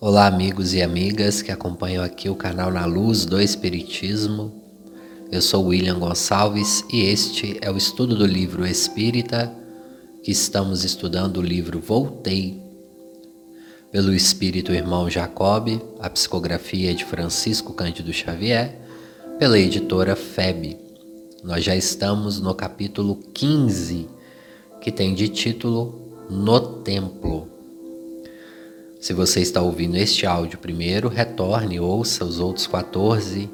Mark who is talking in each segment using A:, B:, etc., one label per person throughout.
A: Olá, amigos e amigas que acompanham aqui o canal Na Luz do Espiritismo. Eu sou William Gonçalves e este é o estudo do livro Espírita, que estamos estudando o livro Voltei, pelo Espírito Irmão Jacob, a psicografia de Francisco Cândido Xavier, pela editora FEB. Nós já estamos no capítulo 15, que tem de título No Templo. Se você está ouvindo este áudio primeiro, retorne e ouça os outros 14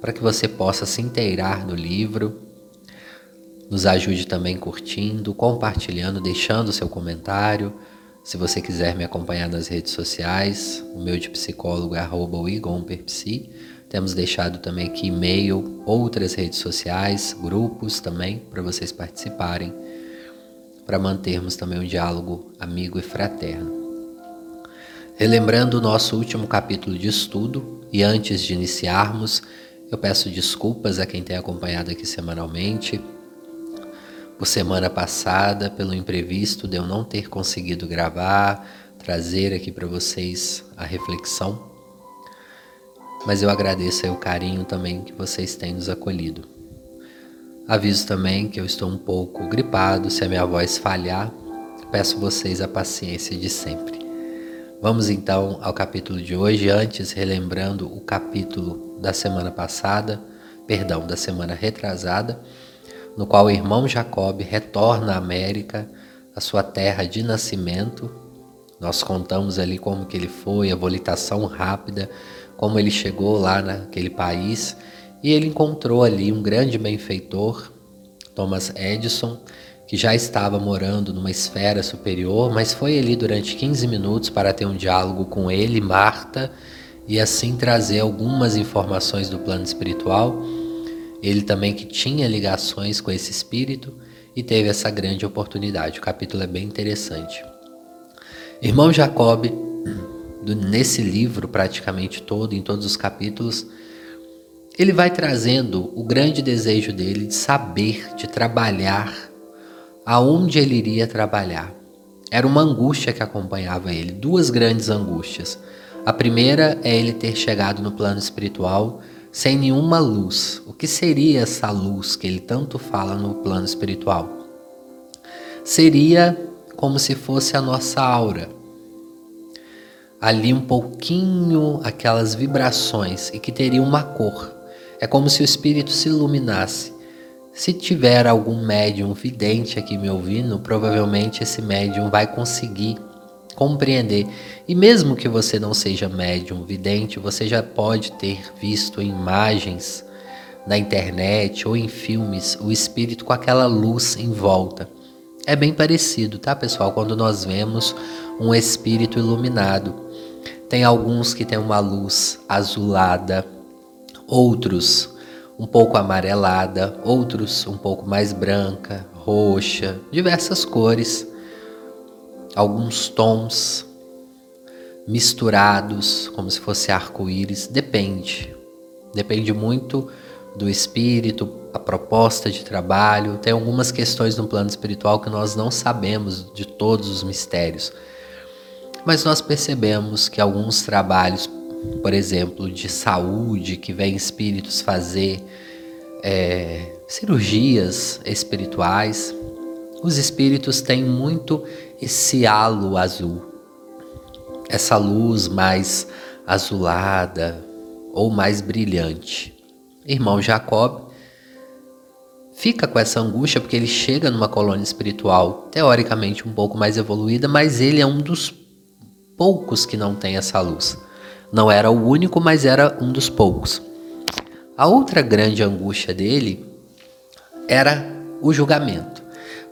A: para que você possa se inteirar do livro. Nos ajude também curtindo, compartilhando, deixando seu comentário. Se você quiser me acompanhar nas redes sociais, o meu de psicólogo é arroba Temos deixado também aqui e-mail, outras redes sociais, grupos também para vocês participarem, para mantermos também um diálogo amigo e fraterno. Relembrando o nosso último capítulo de estudo, e antes de iniciarmos, eu peço desculpas a quem tem acompanhado aqui semanalmente. Por semana passada, pelo imprevisto de eu não ter conseguido gravar, trazer aqui para vocês a reflexão. Mas eu agradeço aí o carinho também que vocês têm nos acolhido. Aviso também que eu estou um pouco gripado, se a minha voz falhar, peço vocês a paciência de sempre. Vamos então ao capítulo de hoje, antes relembrando o capítulo da semana passada, perdão, da semana retrasada, no qual o irmão Jacob retorna à América, a sua terra de nascimento. Nós contamos ali como que ele foi, a volitação rápida, como ele chegou lá naquele país e ele encontrou ali um grande benfeitor, Thomas Edison, que já estava morando numa esfera superior, mas foi ali durante 15 minutos para ter um diálogo com ele, Marta, e assim trazer algumas informações do plano espiritual. Ele também que tinha ligações com esse espírito e teve essa grande oportunidade. O capítulo é bem interessante. Irmão Jacob, nesse livro praticamente todo, em todos os capítulos, ele vai trazendo o grande desejo dele de saber, de trabalhar aonde ele iria trabalhar. Era uma angústia que acompanhava ele, duas grandes angústias. A primeira é ele ter chegado no plano espiritual sem nenhuma luz. O que seria essa luz que ele tanto fala no plano espiritual? Seria como se fosse a nossa aura. Ali um pouquinho aquelas vibrações e que teria uma cor. É como se o espírito se iluminasse se tiver algum médium vidente aqui me ouvindo, provavelmente esse médium vai conseguir compreender. E mesmo que você não seja médium vidente, você já pode ter visto imagens na internet ou em filmes o espírito com aquela luz em volta. É bem parecido, tá, pessoal? Quando nós vemos um espírito iluminado. Tem alguns que têm uma luz azulada, outros um pouco amarelada, outros um pouco mais branca, roxa, diversas cores, alguns tons misturados, como se fosse arco-íris, depende. Depende muito do espírito, a proposta de trabalho. Tem algumas questões no plano espiritual que nós não sabemos de todos os mistérios. Mas nós percebemos que alguns trabalhos por exemplo, de saúde, que vem espíritos fazer é, cirurgias espirituais, os espíritos têm muito esse halo azul, essa luz mais azulada ou mais brilhante. Irmão Jacob fica com essa angústia porque ele chega numa colônia espiritual teoricamente um pouco mais evoluída, mas ele é um dos poucos que não tem essa luz. Não era o único, mas era um dos poucos. A outra grande angústia dele era o julgamento.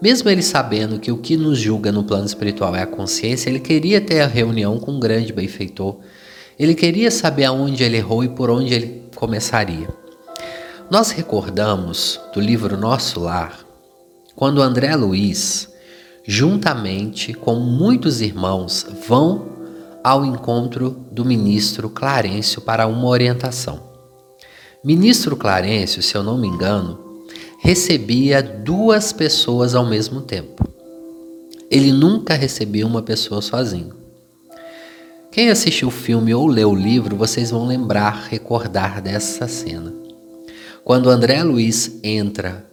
A: Mesmo ele sabendo que o que nos julga no plano espiritual é a consciência, ele queria ter a reunião com um grande benfeitor. Ele queria saber aonde ele errou e por onde ele começaria. Nós recordamos do livro Nosso Lar, quando André Luiz, juntamente com muitos irmãos, vão ao encontro do ministro Clarencio para uma orientação. Ministro Clarencio, se eu não me engano, recebia duas pessoas ao mesmo tempo. Ele nunca recebia uma pessoa sozinho. Quem assistiu o filme ou leu o livro, vocês vão lembrar, recordar dessa cena. Quando André Luiz entra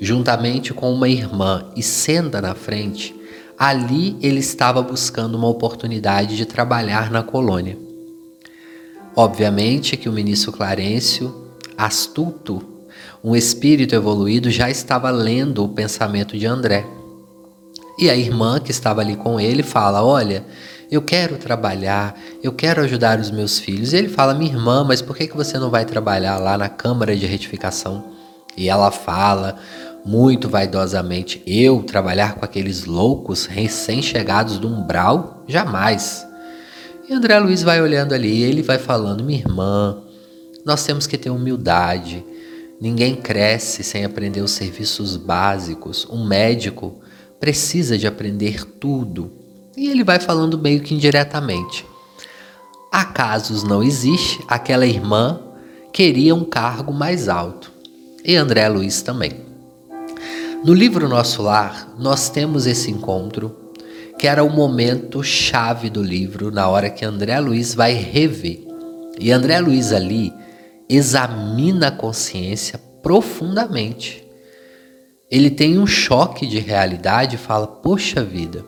A: juntamente com uma irmã e senta na frente, ali ele estava buscando uma oportunidade de trabalhar na colônia. Obviamente que o ministro Clarencio, astuto, um espírito evoluído, já estava lendo o pensamento de André. E a irmã que estava ali com ele fala: Olha, eu quero trabalhar, eu quero ajudar os meus filhos. E ele fala: Minha irmã, mas por que, que você não vai trabalhar lá na Câmara de Retificação? E ela fala muito vaidosamente: Eu trabalhar com aqueles loucos recém-chegados do umbral? Jamais. E André Luiz vai olhando ali, ele vai falando: Minha irmã, nós temos que ter humildade. Ninguém cresce sem aprender os serviços básicos. Um médico precisa de aprender tudo. E ele vai falando meio que indiretamente. Acasos não existe, aquela irmã queria um cargo mais alto. E André Luiz também. No livro Nosso Lar, nós temos esse encontro que era o momento chave do livro, na hora que André Luiz vai rever. E André Luiz ali examina a consciência profundamente. Ele tem um choque de realidade e fala: Poxa vida,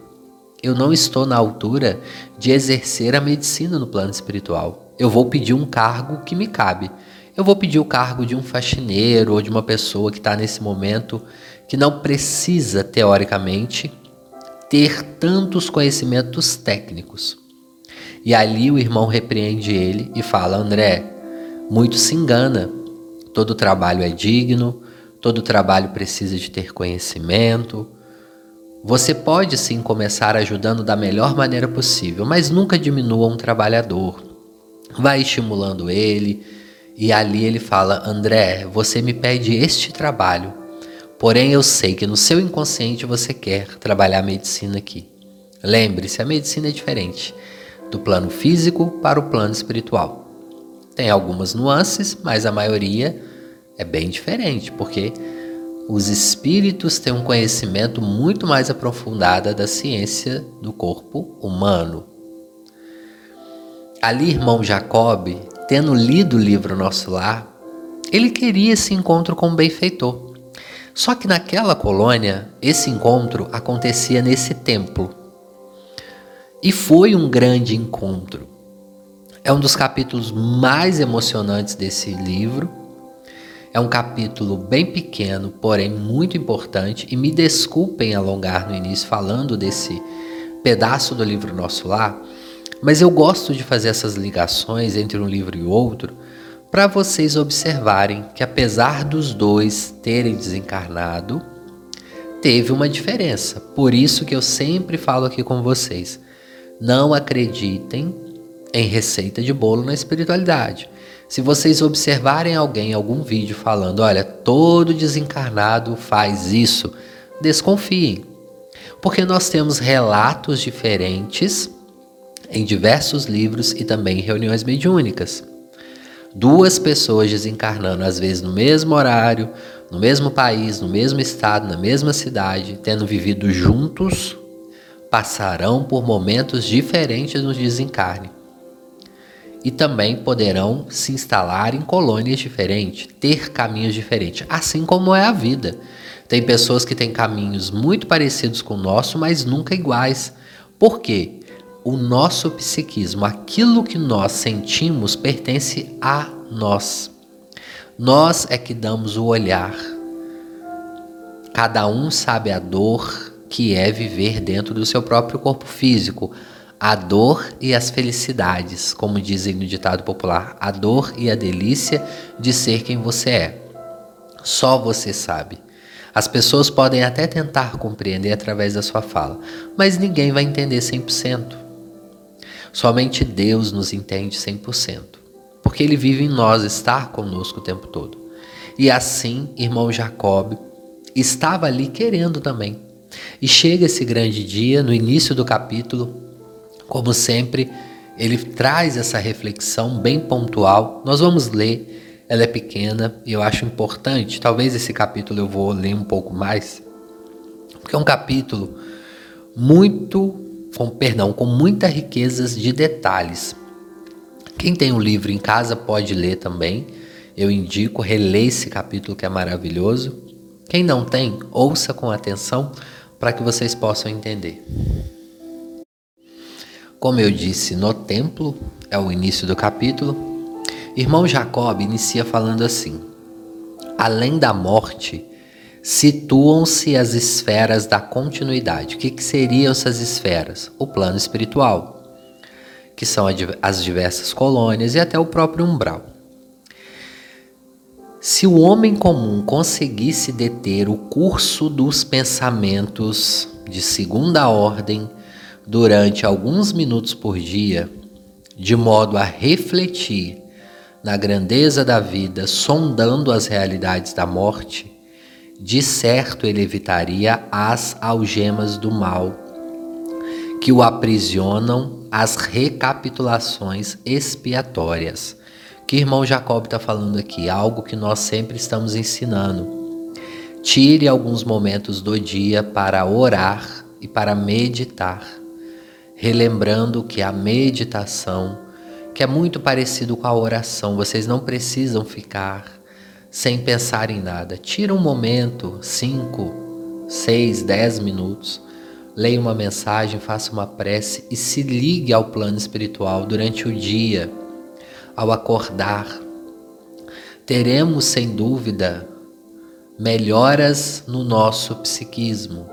A: eu não estou na altura de exercer a medicina no plano espiritual. Eu vou pedir um cargo que me cabe. Eu vou pedir o cargo de um faxineiro ou de uma pessoa que está nesse momento que não precisa, teoricamente, ter tantos conhecimentos técnicos. E ali o irmão repreende ele e fala: André, muito se engana. Todo trabalho é digno, todo trabalho precisa de ter conhecimento. Você pode sim começar ajudando da melhor maneira possível, mas nunca diminua um trabalhador. Vai estimulando ele, e ali ele fala: André, você me pede este trabalho, Porém, eu sei que no seu inconsciente você quer trabalhar a medicina aqui. Lembre-se, a medicina é diferente do plano físico para o plano espiritual. Tem algumas nuances, mas a maioria é bem diferente, porque os espíritos têm um conhecimento muito mais aprofundado da ciência do corpo humano. Ali, irmão Jacob, tendo lido o livro Nosso Lar, ele queria esse encontro com o benfeitor. Só que naquela colônia, esse encontro acontecia nesse templo. E foi um grande encontro. É um dos capítulos mais emocionantes desse livro. É um capítulo bem pequeno, porém muito importante. E me desculpem alongar no início falando desse pedaço do livro Nosso Lar, mas eu gosto de fazer essas ligações entre um livro e outro para vocês observarem que apesar dos dois terem desencarnado, teve uma diferença. Por isso que eu sempre falo aqui com vocês: não acreditem em receita de bolo na espiritualidade. Se vocês observarem alguém, algum vídeo falando, olha, todo desencarnado faz isso, desconfiem. Porque nós temos relatos diferentes em diversos livros e também reuniões mediúnicas duas pessoas desencarnando, às vezes no mesmo horário, no mesmo país, no mesmo estado, na mesma cidade, tendo vivido juntos, passarão por momentos diferentes no desencarne. E também poderão se instalar em colônias diferentes, ter caminhos diferentes, assim como é a vida. Tem pessoas que têm caminhos muito parecidos com o nosso, mas nunca iguais. Por quê? O nosso psiquismo, aquilo que nós sentimos, pertence a nós. Nós é que damos o olhar. Cada um sabe a dor que é viver dentro do seu próprio corpo físico, a dor e as felicidades, como dizem no ditado popular, a dor e a delícia de ser quem você é. Só você sabe. As pessoas podem até tentar compreender através da sua fala, mas ninguém vai entender 100%. Somente Deus nos entende 100%, porque Ele vive em nós, está conosco o tempo todo. E assim, irmão Jacob estava ali querendo também. E chega esse grande dia, no início do capítulo, como sempre, ele traz essa reflexão bem pontual. Nós vamos ler, ela é pequena e eu acho importante. Talvez esse capítulo eu vou ler um pouco mais, porque é um capítulo muito com perdão, com muitas riquezas de detalhes. Quem tem o livro em casa pode ler também. Eu indico, relê esse capítulo que é maravilhoso. Quem não tem, ouça com atenção para que vocês possam entender. Como eu disse no templo, é o início do capítulo, irmão Jacob inicia falando assim: Além da morte, situam-se as esferas da continuidade. O que, que seriam essas esferas? O plano espiritual, que são as diversas colônias e até o próprio umbral. Se o homem comum conseguisse deter o curso dos pensamentos de segunda ordem durante alguns minutos por dia, de modo a refletir na grandeza da vida, sondando as realidades da morte, de certo ele evitaria as algemas do mal que o aprisionam às recapitulações expiatórias que irmão Jacob está falando aqui? Algo que nós sempre estamos ensinando. Tire alguns momentos do dia para orar e para meditar, relembrando que a meditação, que é muito parecido com a oração, vocês não precisam ficar sem pensar em nada. Tira um momento, cinco, seis, dez minutos, leia uma mensagem, faça uma prece e se ligue ao plano espiritual durante o dia ao acordar, teremos sem dúvida melhoras no nosso psiquismo.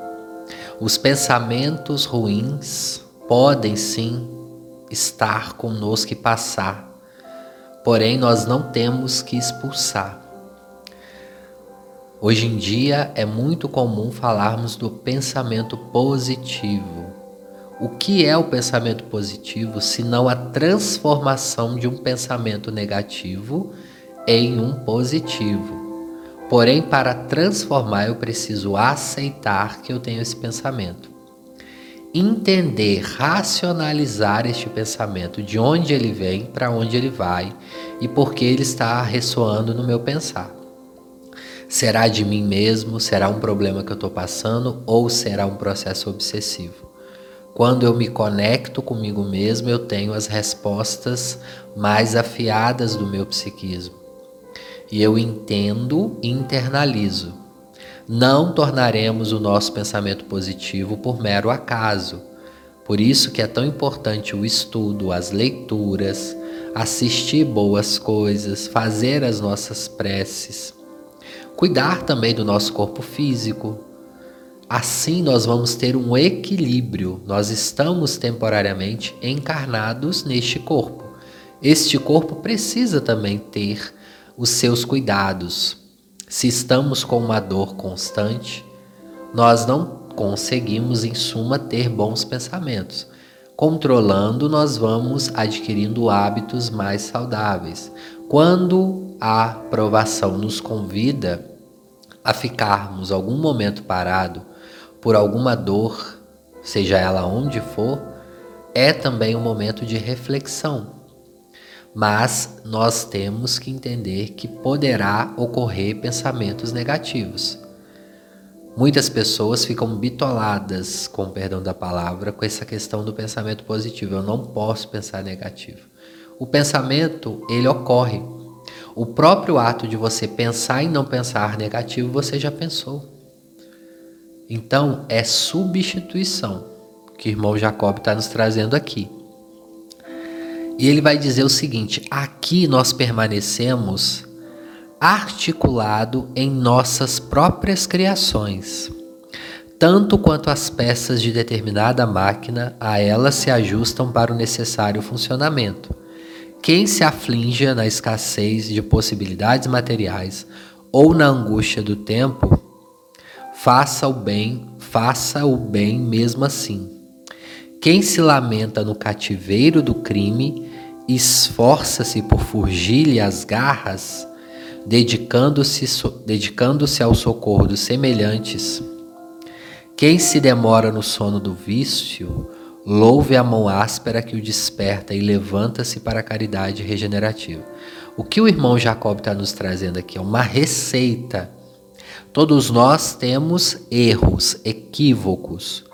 A: Os pensamentos ruins podem sim estar conosco e passar, porém nós não temos que expulsar. Hoje em dia é muito comum falarmos do pensamento positivo. O que é o pensamento positivo se não a transformação de um pensamento negativo em um positivo? Porém, para transformar, eu preciso aceitar que eu tenho esse pensamento. Entender, racionalizar este pensamento, de onde ele vem, para onde ele vai e por que ele está ressoando no meu pensar. Será de mim mesmo? Será um problema que eu estou passando? Ou será um processo obsessivo? Quando eu me conecto comigo mesmo, eu tenho as respostas mais afiadas do meu psiquismo. E eu entendo e internalizo. Não tornaremos o nosso pensamento positivo por mero acaso. Por isso que é tão importante o estudo, as leituras, assistir boas coisas, fazer as nossas preces, cuidar também do nosso corpo físico, Assim nós vamos ter um equilíbrio. Nós estamos temporariamente encarnados neste corpo. Este corpo precisa também ter os seus cuidados. Se estamos com uma dor constante, nós não conseguimos, em suma, ter bons pensamentos. Controlando, nós vamos adquirindo hábitos mais saudáveis. Quando a provação nos convida a ficarmos algum momento parado, por alguma dor, seja ela onde for, é também um momento de reflexão. Mas nós temos que entender que poderá ocorrer pensamentos negativos. Muitas pessoas ficam bitoladas, com perdão da palavra, com essa questão do pensamento positivo. Eu não posso pensar negativo. O pensamento, ele ocorre. O próprio ato de você pensar e não pensar negativo, você já pensou. Então é substituição que o irmão Jacob está nos trazendo aqui. E ele vai dizer o seguinte: aqui nós permanecemos articulado em nossas próprias criações. Tanto quanto as peças de determinada máquina a elas se ajustam para o necessário funcionamento. Quem se aflinja na escassez de possibilidades materiais ou na angústia do tempo faça o bem, faça o bem mesmo assim. Quem se lamenta no cativeiro do crime, esforça-se por fugir-lhe as garras, dedicando-se dedicando ao socorro dos semelhantes. Quem se demora no sono do vício, louve a mão áspera que o desperta e levanta-se para a caridade regenerativa. O que o irmão Jacob está nos trazendo aqui é uma receita Todos nós temos erros, equívocos,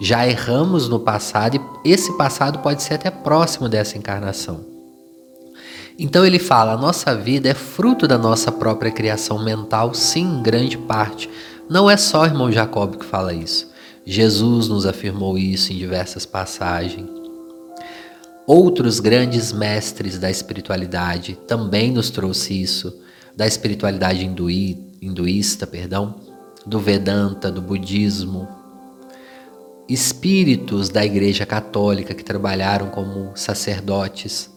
A: Já erramos no passado e esse passado pode ser até próximo dessa encarnação. Então ele fala: a nossa vida é fruto da nossa própria criação mental, sim, em grande parte. Não é só o irmão Jacob que fala isso. Jesus nos afirmou isso em diversas passagens. Outros grandes mestres da espiritualidade também nos trouxe isso, da espiritualidade hinduí, hinduísta, perdão, do Vedanta, do budismo. Espíritos da Igreja Católica que trabalharam como sacerdotes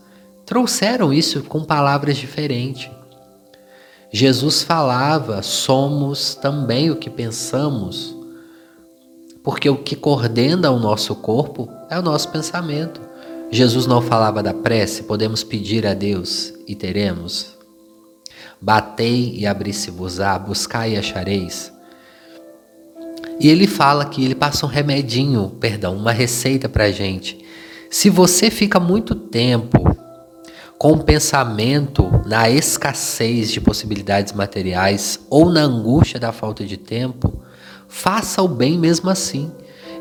A: trouxeram isso com palavras diferentes. Jesus falava: somos também o que pensamos, porque o que coordena o nosso corpo é o nosso pensamento. Jesus não falava da prece, podemos pedir a Deus e teremos. Batei e abri-se-vos-á, buscai e achareis. E ele fala que ele passa um remedinho, perdão, uma receita para a gente. Se você fica muito tempo com o pensamento na escassez de possibilidades materiais ou na angústia da falta de tempo, faça o bem mesmo assim.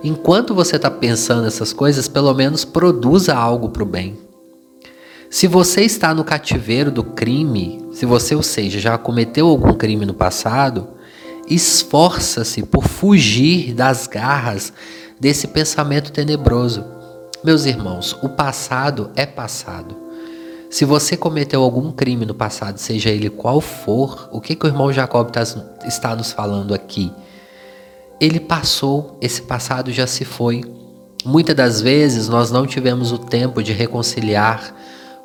A: Enquanto você está pensando essas coisas, pelo menos produza algo para o bem. Se você está no cativeiro do crime, se você, ou seja, já cometeu algum crime no passado, esforça-se por fugir das garras desse pensamento tenebroso. Meus irmãos, o passado é passado. Se você cometeu algum crime no passado, seja ele qual for, o que, que o irmão Jacob tá, está nos falando aqui? Ele passou, esse passado já se foi. Muitas das vezes nós não tivemos o tempo de reconciliar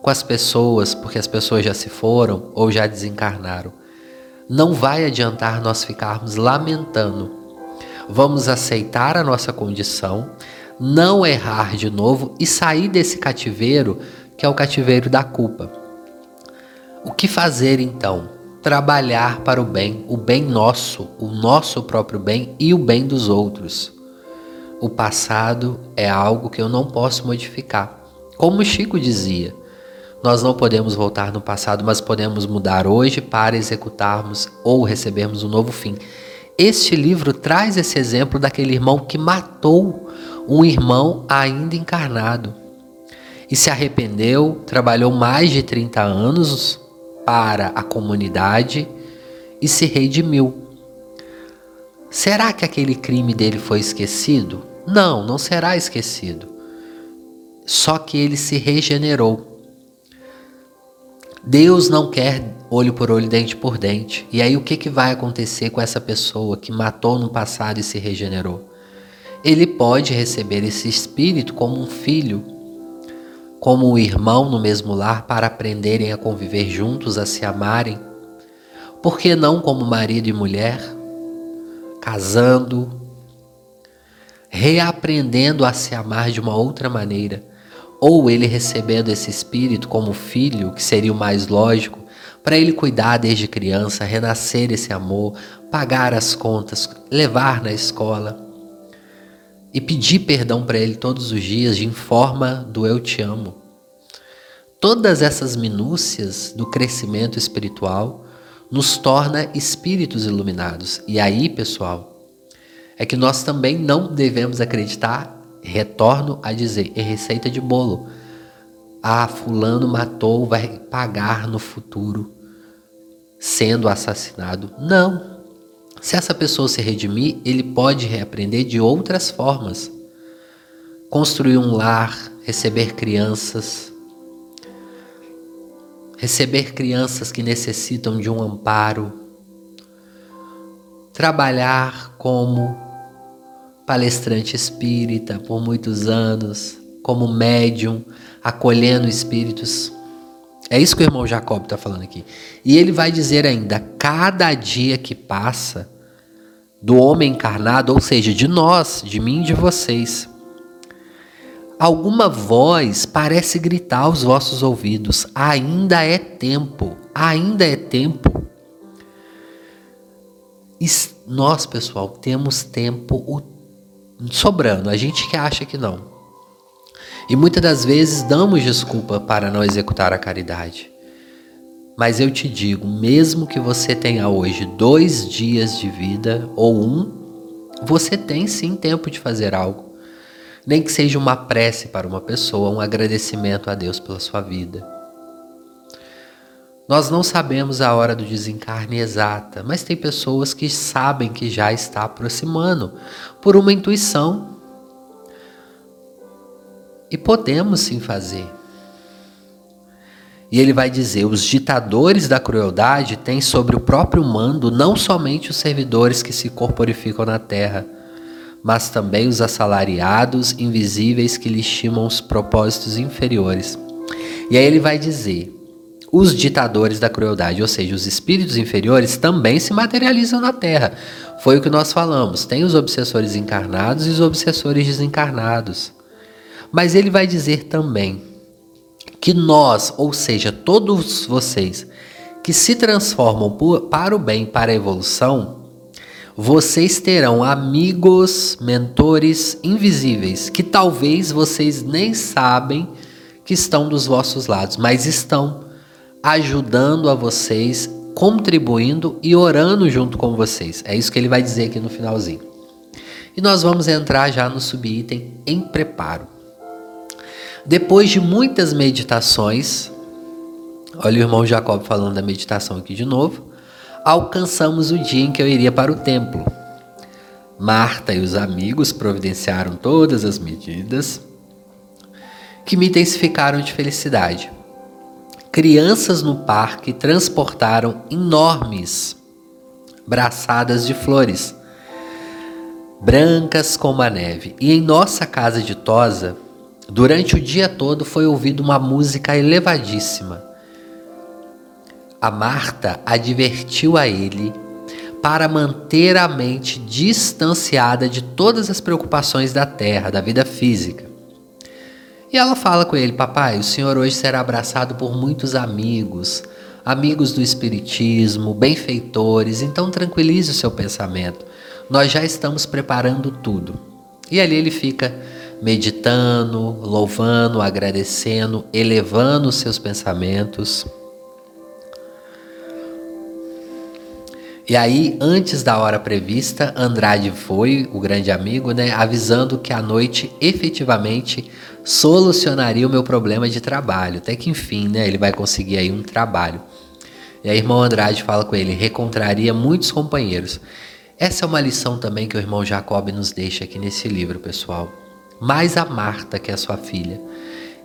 A: com as pessoas, porque as pessoas já se foram ou já desencarnaram. Não vai adiantar nós ficarmos lamentando. Vamos aceitar a nossa condição, não errar de novo e sair desse cativeiro que é o cativeiro da culpa. O que fazer então? Trabalhar para o bem, o bem nosso, o nosso próprio bem e o bem dos outros. O passado é algo que eu não posso modificar. Como Chico dizia, nós não podemos voltar no passado, mas podemos mudar hoje para executarmos ou recebermos um novo fim. Este livro traz esse exemplo daquele irmão que matou um irmão ainda encarnado e se arrependeu, trabalhou mais de 30 anos para a comunidade e se redimiu. Será que aquele crime dele foi esquecido? Não, não será esquecido. Só que ele se regenerou. Deus não quer olho por olho, dente por dente. E aí o que, que vai acontecer com essa pessoa que matou no passado e se regenerou? Ele pode receber esse espírito como um filho como um irmão no mesmo lar para aprenderem a conviver juntos, a se amarem? Por que não como marido e mulher, casando, reaprendendo a se amar de uma outra maneira? Ou ele recebendo esse espírito como filho, que seria o mais lógico, para ele cuidar desde criança, renascer esse amor, pagar as contas, levar na escola e pedir perdão para Ele todos os dias em forma do eu te amo. Todas essas minúcias do crescimento espiritual nos torna espíritos iluminados. E aí, pessoal, é que nós também não devemos acreditar, retorno a dizer, é receita de bolo. Ah, fulano matou, vai pagar no futuro sendo assassinado. Não, se essa pessoa se redimir, ele pode reaprender de outras formas. Construir um lar, receber crianças, receber crianças que necessitam de um amparo, trabalhar como palestrante espírita por muitos anos, como médium, acolhendo espíritos é isso que o irmão Jacob está falando aqui. E ele vai dizer ainda: cada dia que passa do homem encarnado, ou seja, de nós, de mim e de vocês, alguma voz parece gritar aos vossos ouvidos: ainda é tempo, ainda é tempo. Nós, pessoal, temos tempo sobrando. A gente que acha que não. E muitas das vezes damos desculpa para não executar a caridade. Mas eu te digo, mesmo que você tenha hoje dois dias de vida ou um, você tem sim tempo de fazer algo. Nem que seja uma prece para uma pessoa, um agradecimento a Deus pela sua vida. Nós não sabemos a hora do desencarne exata, mas tem pessoas que sabem que já está aproximando por uma intuição. E podemos sim fazer. E ele vai dizer: os ditadores da crueldade têm sobre o próprio mando não somente os servidores que se corporificam na terra, mas também os assalariados invisíveis que lhe estimam os propósitos inferiores. E aí ele vai dizer: os ditadores da crueldade, ou seja, os espíritos inferiores, também se materializam na Terra. Foi o que nós falamos: tem os obsessores encarnados e os obsessores desencarnados. Mas ele vai dizer também que nós, ou seja, todos vocês que se transformam para o bem, para a evolução, vocês terão amigos, mentores invisíveis que talvez vocês nem sabem que estão dos vossos lados, mas estão ajudando a vocês, contribuindo e orando junto com vocês. É isso que ele vai dizer aqui no finalzinho. E nós vamos entrar já no subitem em preparo. Depois de muitas meditações, olha o irmão Jacob falando da meditação aqui de novo alcançamos o dia em que eu iria para o templo. Marta e os amigos providenciaram todas as medidas que me intensificaram de felicidade. Crianças no parque transportaram enormes braçadas de flores, brancas como a neve, e em nossa casa de Tosa, durante o dia todo foi ouvida uma música elevadíssima a Marta advertiu a ele para manter a mente distanciada de todas as preocupações da terra, da vida física. E ela fala com ele: Papai, o senhor hoje será abraçado por muitos amigos, amigos do Espiritismo, benfeitores, então tranquilize o seu pensamento. Nós já estamos preparando tudo. E ali ele fica meditando, louvando, agradecendo, elevando os seus pensamentos. E aí, antes da hora prevista, Andrade foi, o grande amigo, né, avisando que a noite efetivamente solucionaria o meu problema de trabalho. Até que enfim, né, ele vai conseguir aí um trabalho. E aí, irmão Andrade fala com ele, recontraria muitos companheiros. Essa é uma lição também que o irmão Jacob nos deixa aqui nesse livro, pessoal. Mais a Marta, que é sua filha.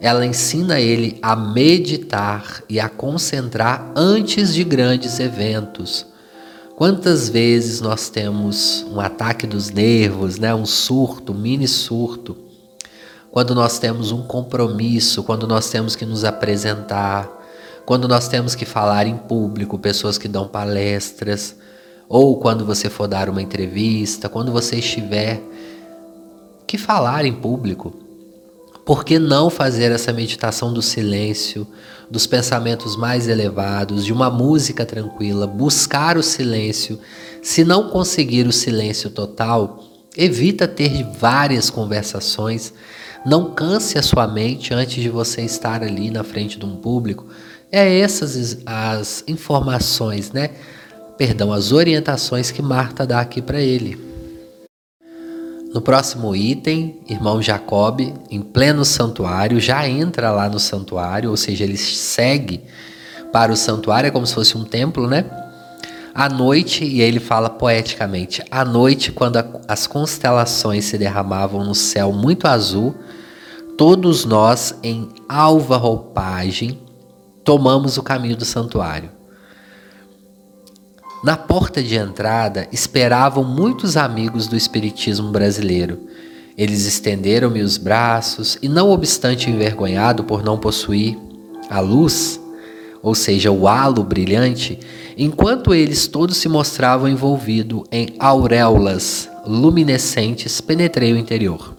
A: Ela ensina ele a meditar e a concentrar antes de grandes eventos Quantas vezes nós temos um ataque dos nervos, né? um surto, um mini surto, quando nós temos um compromisso, quando nós temos que nos apresentar, quando nós temos que falar em público, pessoas que dão palestras, ou quando você for dar uma entrevista, quando você estiver que falar em público. Por que não fazer essa meditação do silêncio, dos pensamentos mais elevados, de uma música tranquila, buscar o silêncio? Se não conseguir o silêncio total, evita ter várias conversações. Não canse a sua mente antes de você estar ali na frente de um público. É essas as informações, né? Perdão, as orientações que Marta dá aqui para ele. No próximo item, irmão Jacob, em pleno santuário, já entra lá no santuário, ou seja, ele segue para o santuário, é como se fosse um templo, né? À noite, e aí ele fala poeticamente: à noite, quando a, as constelações se derramavam no céu muito azul, todos nós, em alva roupagem, tomamos o caminho do santuário. Na porta de entrada esperavam muitos amigos do Espiritismo brasileiro. Eles estenderam-me os braços e, não obstante envergonhado por não possuir a luz, ou seja, o halo brilhante, enquanto eles todos se mostravam envolvidos em auréolas luminescentes, penetrei o interior.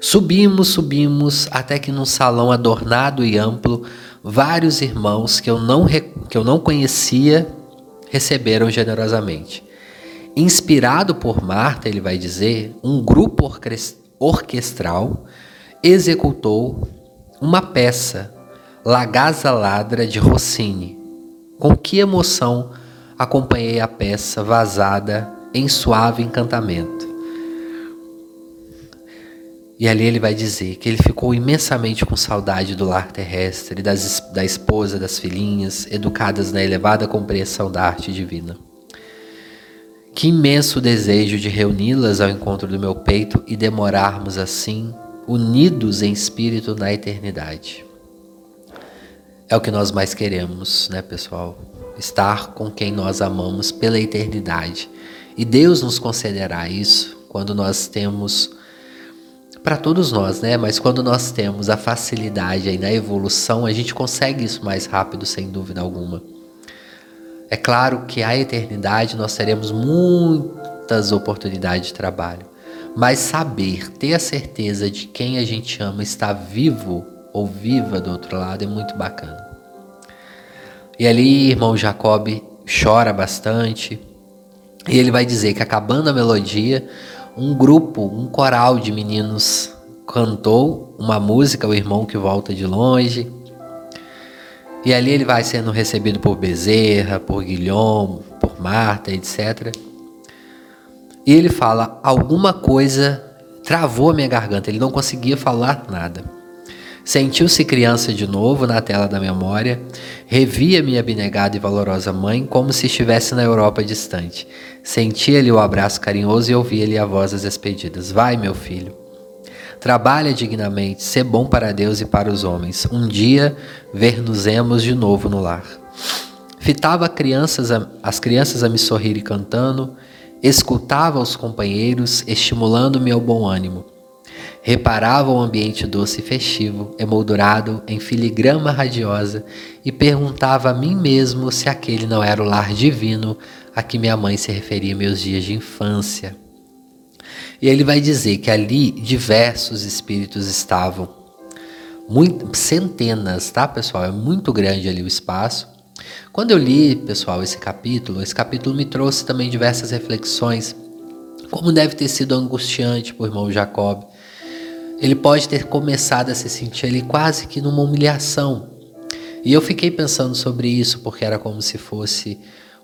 A: Subimos, subimos, até que num salão adornado e amplo, vários irmãos que eu não, que eu não conhecia receberam generosamente. Inspirado por Marta, ele vai dizer, um grupo orquestral executou uma peça, La Ladra de Rossini. Com que emoção acompanhei a peça vazada em suave encantamento. E ali ele vai dizer que ele ficou imensamente com saudade do lar terrestre, das, da esposa, das filhinhas, educadas na elevada compreensão da arte divina. Que imenso desejo de reuni-las ao encontro do meu peito e demorarmos assim, unidos em espírito na eternidade. É o que nós mais queremos, né, pessoal? Estar com quem nós amamos pela eternidade. E Deus nos concederá isso quando nós temos para todos nós, né? Mas quando nós temos a facilidade aí na evolução, a gente consegue isso mais rápido, sem dúvida alguma. É claro que a eternidade nós teremos muitas oportunidades de trabalho, mas saber, ter a certeza de quem a gente ama está vivo ou viva do outro lado é muito bacana. E ali, irmão Jacob chora bastante, e ele vai dizer que acabando a melodia, um grupo, um coral de meninos cantou uma música, o irmão que volta de longe. E ali ele vai sendo recebido por Bezerra, por Guilhom, por Marta, etc. E ele fala: alguma coisa travou a minha garganta, ele não conseguia falar nada. Sentiu-se criança de novo na tela da memória, revia minha abnegada e valorosa mãe como se estivesse na Europa distante. Sentia-lhe o abraço carinhoso e ouvia-lhe a voz das despedidas. Vai, meu filho. Trabalha dignamente, sê bom para Deus e para os homens. Um dia ver-nos-emos de novo no lar. Fitava crianças a, as crianças a me sorrir e cantando, escutava os companheiros, estimulando-me ao bom ânimo. Reparava o ambiente doce e festivo, emoldurado em filigrama radiosa, e perguntava a mim mesmo se aquele não era o lar divino a que minha mãe se referia meus dias de infância. E ele vai dizer que ali diversos espíritos estavam, muito, centenas, tá pessoal? É muito grande ali o espaço. Quando eu li, pessoal, esse capítulo, esse capítulo me trouxe também diversas reflexões. Como deve ter sido angustiante para o irmão Jacob ele pode ter começado a se sentir ali quase que numa humilhação. E eu fiquei pensando sobre isso porque era como se fosse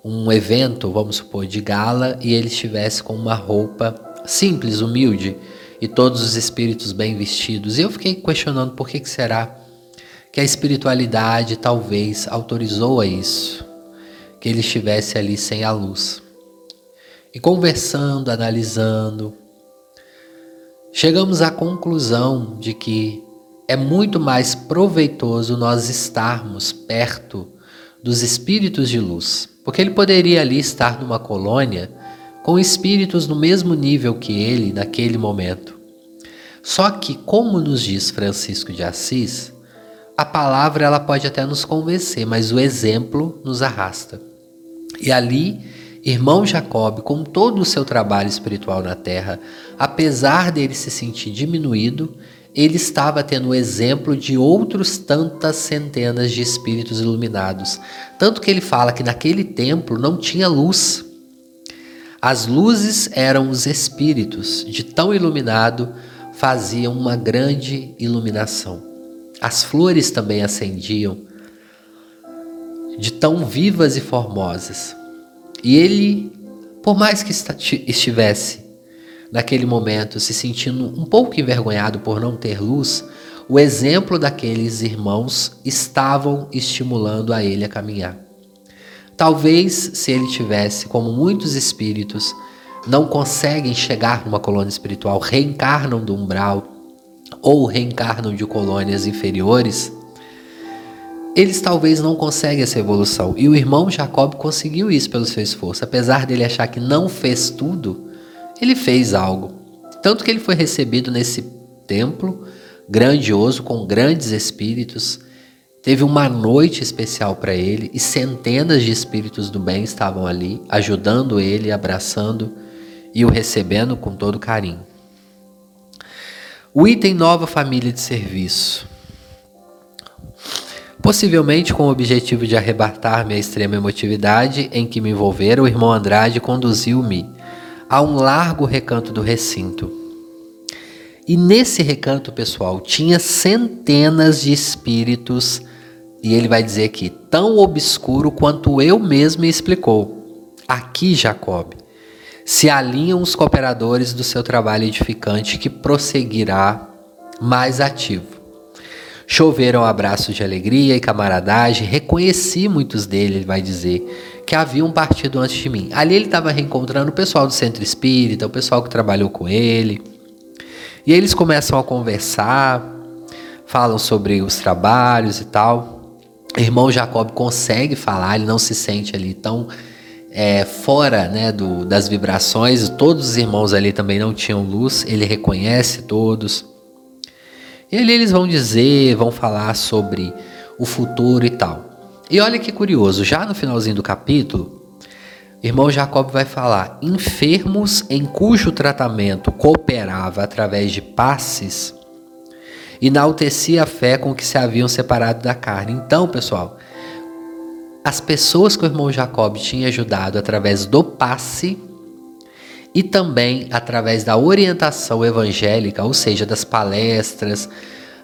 A: um evento, vamos supor, de gala e ele estivesse com uma roupa simples, humilde e todos os espíritos bem vestidos. E eu fiquei questionando por que, que será que a espiritualidade talvez autorizou a isso, que ele estivesse ali sem a luz. E conversando, analisando, chegamos à conclusão de que é muito mais proveitoso nós estarmos perto dos espíritos de luz, porque ele poderia ali estar numa colônia com espíritos no mesmo nível que ele naquele momento. Só que, como nos diz Francisco de Assis, a palavra ela pode até nos convencer, mas o exemplo nos arrasta. E ali Irmão Jacob, com todo o seu trabalho espiritual na terra, apesar dele se sentir diminuído, ele estava tendo o exemplo de outros tantas centenas de espíritos iluminados. Tanto que ele fala que naquele templo não tinha luz. As luzes eram os espíritos, de tão iluminado, faziam uma grande iluminação. As flores também acendiam, de tão vivas e formosas. E ele, por mais que estivesse naquele momento se sentindo um pouco envergonhado por não ter luz, o exemplo daqueles irmãos estavam estimulando a ele a caminhar. Talvez se ele tivesse, como muitos espíritos, não conseguem chegar numa colônia espiritual, reencarnam do umbral ou reencarnam de colônias inferiores, eles talvez não conseguem essa evolução. E o irmão Jacob conseguiu isso pelo seu esforço. Apesar dele achar que não fez tudo, ele fez algo. Tanto que ele foi recebido nesse templo grandioso, com grandes espíritos. Teve uma noite especial para ele e centenas de espíritos do bem estavam ali, ajudando ele, abraçando e o recebendo com todo carinho. O item nova família de serviço. Possivelmente com o objetivo de arrebatar minha extrema emotividade em que me envolvera, o irmão Andrade conduziu-me a um largo recanto do recinto. E nesse recanto, pessoal, tinha centenas de espíritos, e ele vai dizer aqui, tão obscuro quanto eu mesmo me explicou. Aqui, Jacob, se alinham os cooperadores do seu trabalho edificante que prosseguirá mais ativo. Choveram abraços de alegria e camaradagem, reconheci muitos deles, ele vai dizer, que haviam partido antes de mim. Ali ele estava reencontrando o pessoal do centro espírita, o pessoal que trabalhou com ele. E eles começam a conversar, falam sobre os trabalhos e tal. O irmão Jacob consegue falar, ele não se sente ali tão é, fora né, do, das vibrações. Todos os irmãos ali também não tinham luz, ele reconhece todos. E ali eles vão dizer, vão falar sobre o futuro e tal. E olha que curioso, já no finalzinho do capítulo, irmão Jacob vai falar: enfermos em cujo tratamento cooperava através de passes, enaltecia a fé com que se haviam separado da carne. Então, pessoal, as pessoas que o irmão Jacob tinha ajudado através do passe e também através da orientação evangélica, ou seja, das palestras,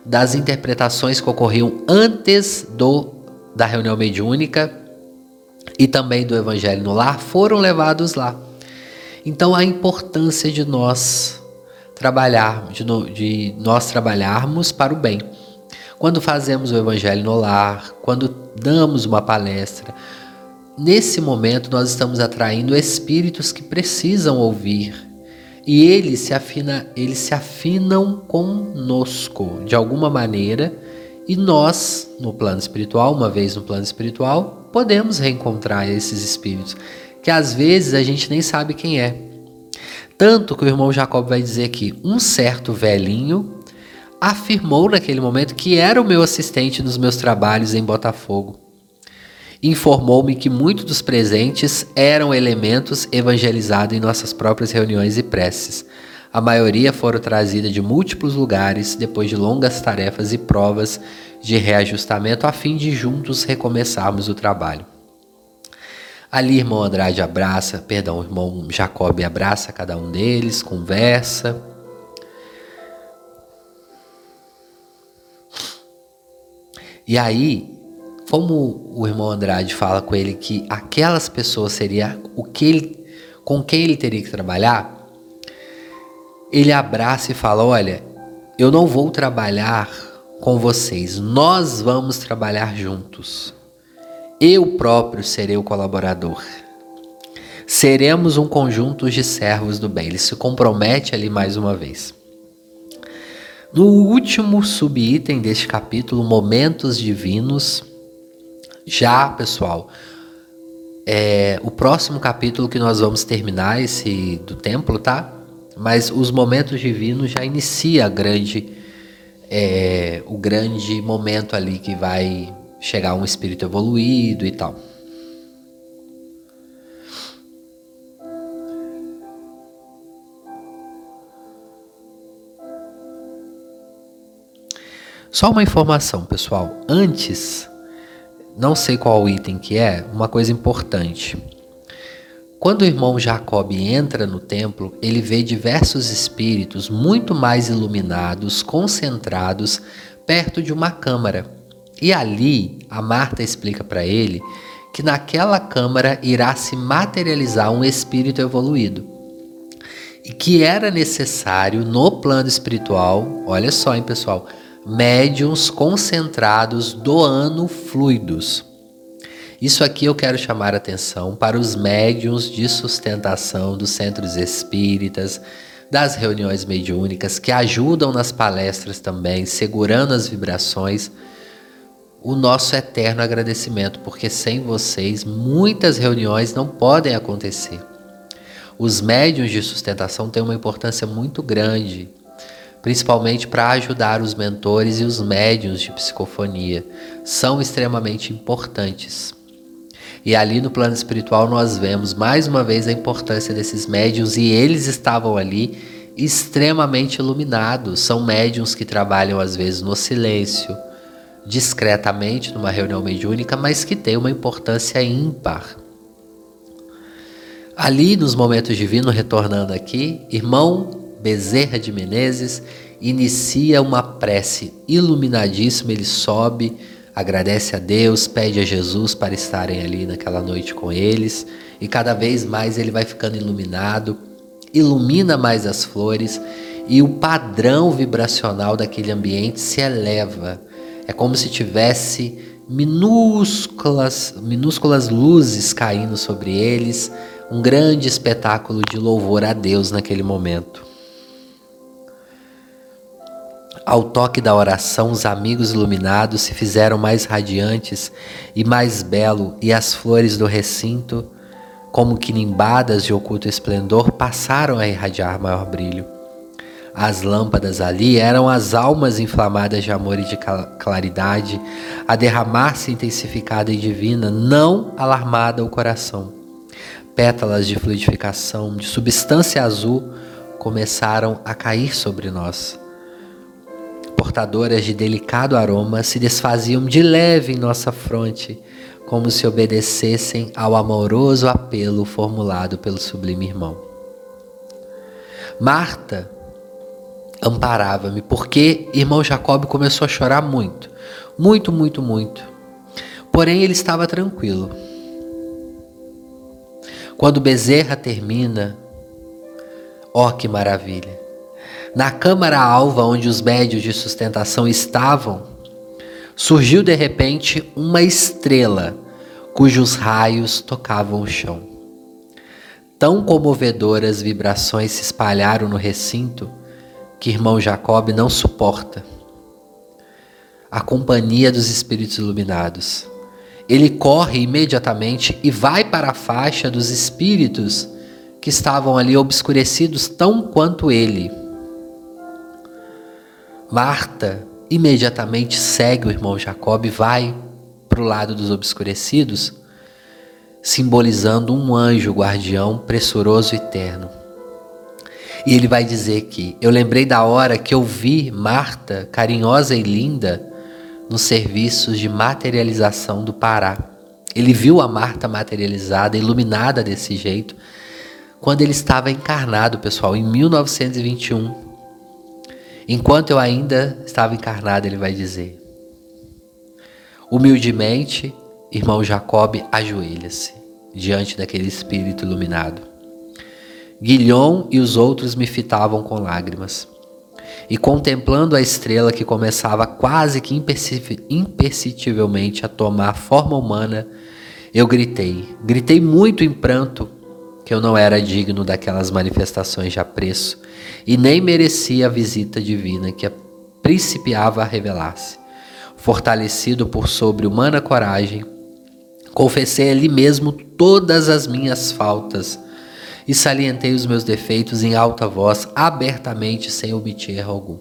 A: das interpretações que ocorriam antes do da reunião mediúnica e também do evangelho no lar, foram levados lá. Então a importância de nós trabalhar, de, de nós trabalharmos para o bem. Quando fazemos o evangelho no lar, quando damos uma palestra, Nesse momento, nós estamos atraindo espíritos que precisam ouvir. E eles se, afina, eles se afinam conosco de alguma maneira. E nós, no plano espiritual, uma vez no plano espiritual, podemos reencontrar esses espíritos, que às vezes a gente nem sabe quem é. Tanto que o irmão Jacob vai dizer que um certo velhinho afirmou naquele momento que era o meu assistente nos meus trabalhos em Botafogo informou-me que muitos dos presentes eram elementos evangelizados em nossas próprias reuniões e preces. A maioria foram trazidas de múltiplos lugares depois de longas tarefas e provas de reajustamento a fim de juntos recomeçarmos o trabalho. Ali, irmão Andrade abraça, perdão, irmão Jacob abraça cada um deles, conversa. E aí, como o irmão Andrade fala com ele que aquelas pessoas seria o que ele, com quem ele teria que trabalhar, ele abraça e fala: Olha, eu não vou trabalhar com vocês, nós vamos trabalhar juntos. Eu próprio serei o colaborador. Seremos um conjunto de servos do bem. Ele se compromete ali mais uma vez. No último subitem deste capítulo, Momentos Divinos, já, pessoal, é o próximo capítulo que nós vamos terminar esse do templo, tá? Mas os momentos divinos já inicia a grande é, o grande momento ali que vai chegar um espírito evoluído e tal. Só uma informação, pessoal. Antes não sei qual item que é, uma coisa importante. Quando o irmão Jacob entra no templo, ele vê diversos espíritos muito mais iluminados, concentrados, perto de uma câmara. E ali, a Marta explica para ele que naquela câmara irá se materializar um espírito evoluído. E que era necessário no plano espiritual, olha só, hein, pessoal, médiums concentrados doando fluidos. Isso aqui eu quero chamar atenção para os médiums de sustentação dos centros espíritas, das reuniões mediúnicas, que ajudam nas palestras também, segurando as vibrações. O nosso eterno agradecimento, porque sem vocês muitas reuniões não podem acontecer. Os médiums de sustentação têm uma importância muito grande principalmente para ajudar os mentores e os médiums de psicofonia, são extremamente importantes. E ali no plano espiritual nós vemos mais uma vez a importância desses médiums e eles estavam ali extremamente iluminados. São médiums que trabalham às vezes no silêncio, discretamente numa reunião mediúnica, mas que têm uma importância ímpar. Ali nos momentos divinos, retornando aqui, irmão Bezerra de Menezes inicia uma prece iluminadíssima, ele sobe agradece a Deus, pede a Jesus para estarem ali naquela noite com eles, e cada vez mais ele vai ficando iluminado, ilumina mais as flores e o padrão vibracional daquele ambiente se eleva. É como se tivesse minúsculas, minúsculas luzes caindo sobre eles, um grande espetáculo de louvor a Deus naquele momento. Ao toque da oração, os amigos iluminados se fizeram mais radiantes e mais belo, e as flores do recinto, como que nimbadas de oculto esplendor, passaram a irradiar maior brilho. As lâmpadas ali eram as almas inflamadas de amor e de claridade, a derramar-se intensificada e divina, não alarmada o coração. Pétalas de fluidificação, de substância azul, começaram a cair sobre nós portadoras de delicado aroma se desfaziam de leve em nossa fronte, como se obedecessem ao amoroso apelo formulado pelo sublime irmão. Marta amparava-me, porque irmão Jacob começou a chorar muito, muito, muito, muito. Porém, ele estava tranquilo. Quando Bezerra termina, ó oh, que maravilha! Na câmara alva onde os médios de sustentação estavam, surgiu de repente uma estrela cujos raios tocavam o chão. Tão comovedoras vibrações se espalharam no recinto que irmão Jacob não suporta. A companhia dos espíritos iluminados. Ele corre imediatamente e vai para a faixa dos espíritos que estavam ali obscurecidos tão quanto ele. Marta imediatamente segue o irmão Jacob e vai para o lado dos obscurecidos, simbolizando um anjo guardião pressuroso e eterno. E ele vai dizer que eu lembrei da hora que eu vi Marta, carinhosa e linda, nos serviços de materialização do Pará. Ele viu a Marta materializada, iluminada desse jeito, quando ele estava encarnado, pessoal, em 1921. Enquanto eu ainda estava encarnado, ele vai dizer. Humildemente, irmão Jacob ajoelha-se diante daquele espírito iluminado. Guilhom e os outros me fitavam com lágrimas. E contemplando a estrela que começava quase que imperceptivelmente a tomar forma humana, eu gritei. Gritei muito em pranto que eu não era digno daquelas manifestações de apreço e nem merecia a visita divina que principiava a revelar-se. Fortalecido por sobre-humana coragem, confessei ali mesmo todas as minhas faltas e salientei os meus defeitos em alta voz, abertamente, sem omitir erro algum.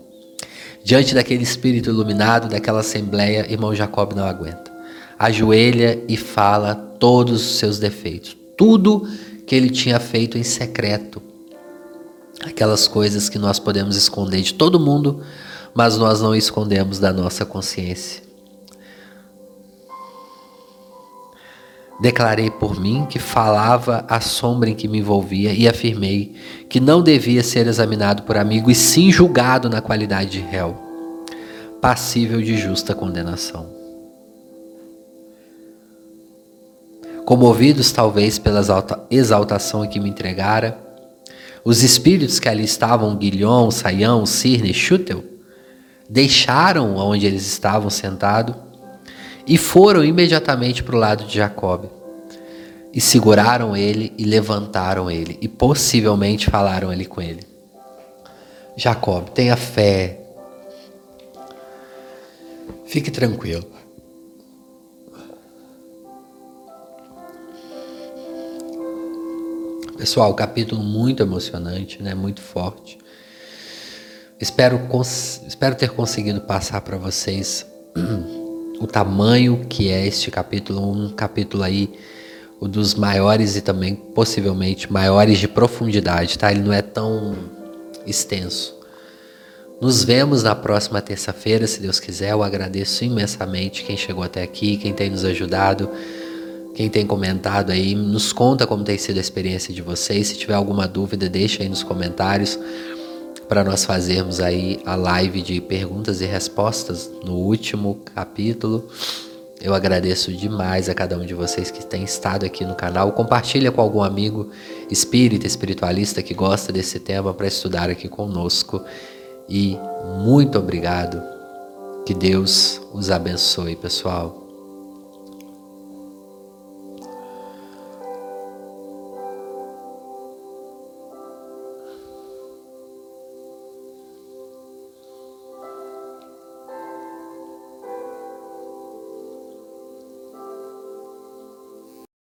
A: Diante daquele espírito iluminado, daquela assembleia, irmão Jacob não aguenta. Ajoelha e fala todos os seus defeitos. Tudo que ele tinha feito em secreto. Aquelas coisas que nós podemos esconder de todo mundo, mas nós não escondemos da nossa consciência. Declarei por mim que falava a sombra em que me envolvia e afirmei que não devia ser examinado por amigo e sim julgado na qualidade de réu, passível de justa condenação. Comovidos talvez pela exaltação que me entregara, os espíritos que ali estavam, Guilhom, Saião, Cirne, Schutel, deixaram onde eles estavam sentados e foram imediatamente para o lado de Jacob. E seguraram ele e levantaram ele, e possivelmente falaram ali com ele. Jacob, tenha fé. Fique tranquilo. Pessoal, capítulo muito emocionante, né? Muito forte. Espero, espero ter conseguido passar para vocês o tamanho que é este capítulo, um capítulo aí o dos maiores e também possivelmente maiores de profundidade, tá? Ele não é tão extenso. Nos vemos na próxima terça-feira, se Deus quiser. Eu agradeço imensamente quem chegou até aqui, quem tem nos ajudado. Quem tem comentado aí, nos conta como tem sido a experiência de vocês. Se tiver alguma dúvida, deixa aí nos comentários para nós fazermos aí a live de perguntas e respostas no último capítulo. Eu agradeço demais a cada um de vocês que tem estado aqui no canal. Compartilha com algum amigo espírita, espiritualista que gosta desse tema para estudar aqui conosco. E muito obrigado. Que Deus os abençoe, pessoal.